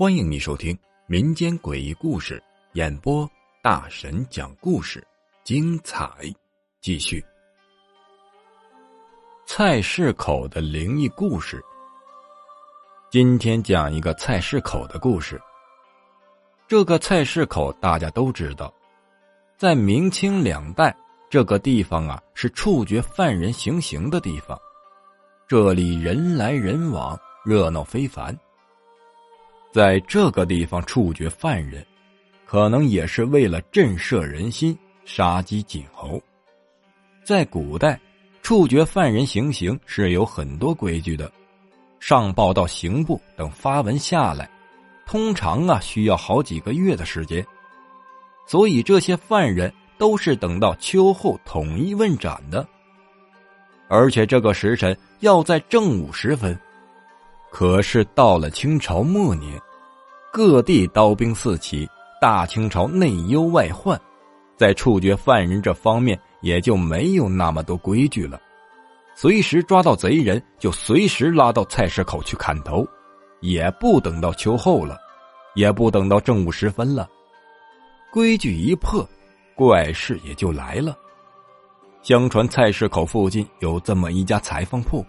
欢迎你收听民间诡异故事演播，大神讲故事，精彩继续。菜市口的灵异故事，今天讲一个菜市口的故事。这个菜市口大家都知道，在明清两代，这个地方啊是处决犯人行刑的地方，这里人来人往，热闹非凡。在这个地方处决犯人，可能也是为了震慑人心，杀鸡儆猴。在古代，处决犯人行刑是有很多规矩的，上报到刑部等发文下来，通常啊需要好几个月的时间，所以这些犯人都是等到秋后统一问斩的，而且这个时辰要在正午时分。可是到了清朝末年，各地刀兵四起，大清朝内忧外患，在处决犯人这方面也就没有那么多规矩了。随时抓到贼人，就随时拉到菜市口去砍头，也不等到秋后了，也不等到正午时分了。规矩一破，怪事也就来了。相传菜市口附近有这么一家裁缝铺，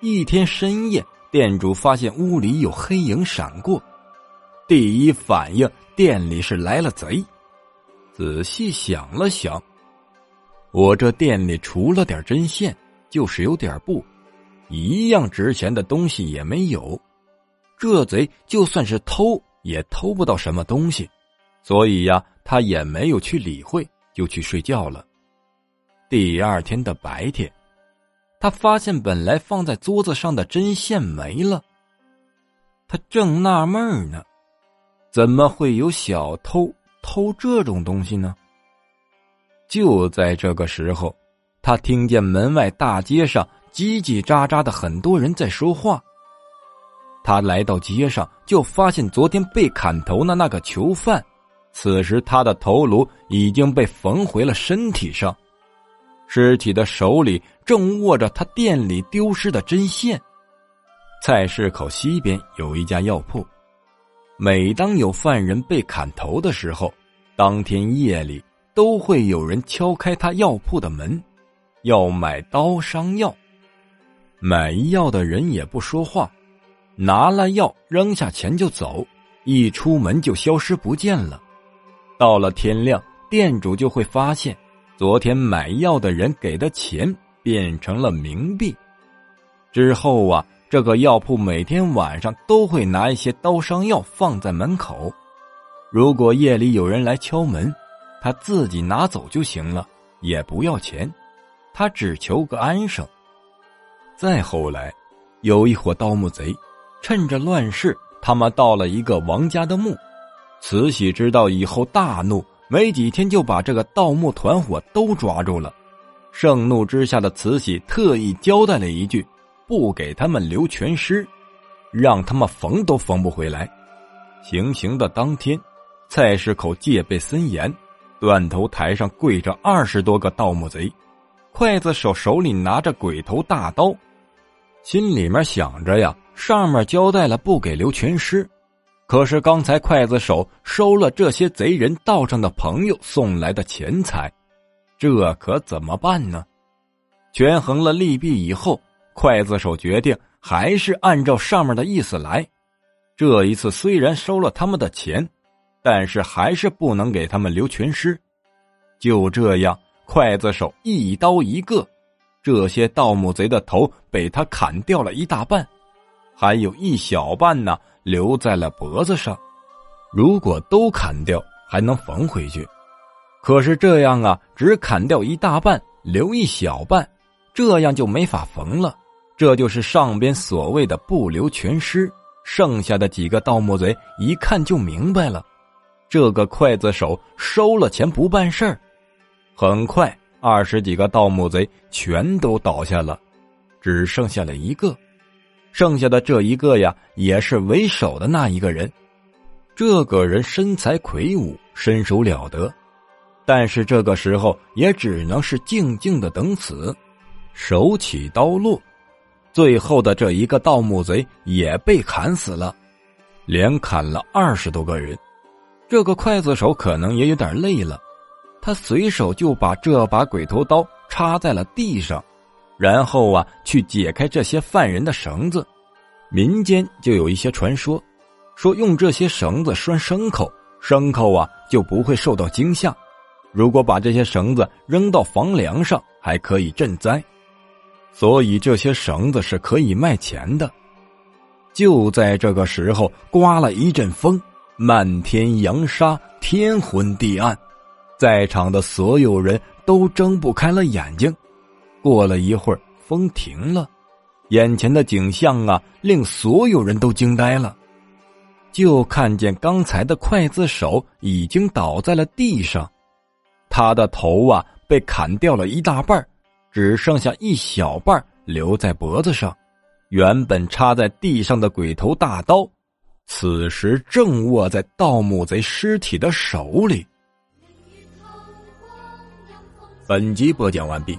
一天深夜。店主发现屋里有黑影闪过，第一反应店里是来了贼。仔细想了想，我这店里除了点针线，就是有点布，一样值钱的东西也没有。这贼就算是偷，也偷不到什么东西，所以呀，他也没有去理会，就去睡觉了。第二天的白天。他发现本来放在桌子上的针线没了，他正纳闷呢，怎么会有小偷偷这种东西呢？就在这个时候，他听见门外大街上叽叽喳喳的很多人在说话。他来到街上，就发现昨天被砍头的那个囚犯，此时他的头颅已经被缝回了身体上。尸体的手里正握着他店里丢失的针线。菜市口西边有一家药铺，每当有犯人被砍头的时候，当天夜里都会有人敲开他药铺的门，要买刀伤药。买药的人也不说话，拿了药扔下钱就走，一出门就消失不见了。到了天亮，店主就会发现。昨天买药的人给的钱变成了冥币，之后啊，这个药铺每天晚上都会拿一些刀伤药放在门口，如果夜里有人来敲门，他自己拿走就行了，也不要钱，他只求个安生。再后来，有一伙盗墓贼，趁着乱世，他们盗了一个王家的墓，慈禧知道以后大怒。没几天就把这个盗墓团伙都抓住了，盛怒之下的慈禧特意交代了一句：“不给他们留全尸，让他们缝都缝不回来。”行刑的当天，菜市口戒备森严，断头台上跪着二十多个盗墓贼，刽子手手里拿着鬼头大刀，心里面想着呀，上面交代了不给留全尸。可是刚才刽子手收了这些贼人道上的朋友送来的钱财，这可怎么办呢？权衡了利弊以后，刽子手决定还是按照上面的意思来。这一次虽然收了他们的钱，但是还是不能给他们留全尸。就这样，刽子手一刀一个，这些盗墓贼的头被他砍掉了一大半，还有一小半呢。留在了脖子上，如果都砍掉，还能缝回去。可是这样啊，只砍掉一大半，留一小半，这样就没法缝了。这就是上边所谓的不留全尸。剩下的几个盗墓贼一看就明白了，这个刽子手收了钱不办事儿。很快，二十几个盗墓贼全都倒下了，只剩下了一个。剩下的这一个呀，也是为首的那一个人。这个人身材魁梧，身手了得，但是这个时候也只能是静静的等死。手起刀落，最后的这一个盗墓贼也被砍死了，连砍了二十多个人。这个刽子手可能也有点累了，他随手就把这把鬼头刀插在了地上，然后啊，去解开这些犯人的绳子。民间就有一些传说，说用这些绳子拴牲口，牲口啊就不会受到惊吓。如果把这些绳子扔到房梁上，还可以赈灾，所以这些绳子是可以卖钱的。就在这个时候，刮了一阵风，漫天扬沙，天昏地暗，在场的所有人都睁不开了眼睛。过了一会儿，风停了，眼前的景象啊，令所有人都惊呆了。就看见刚才的刽子手已经倒在了地上。他的头啊被砍掉了一大半，只剩下一小半留在脖子上。原本插在地上的鬼头大刀，此时正握在盗墓贼尸体的手里。本集播讲完毕，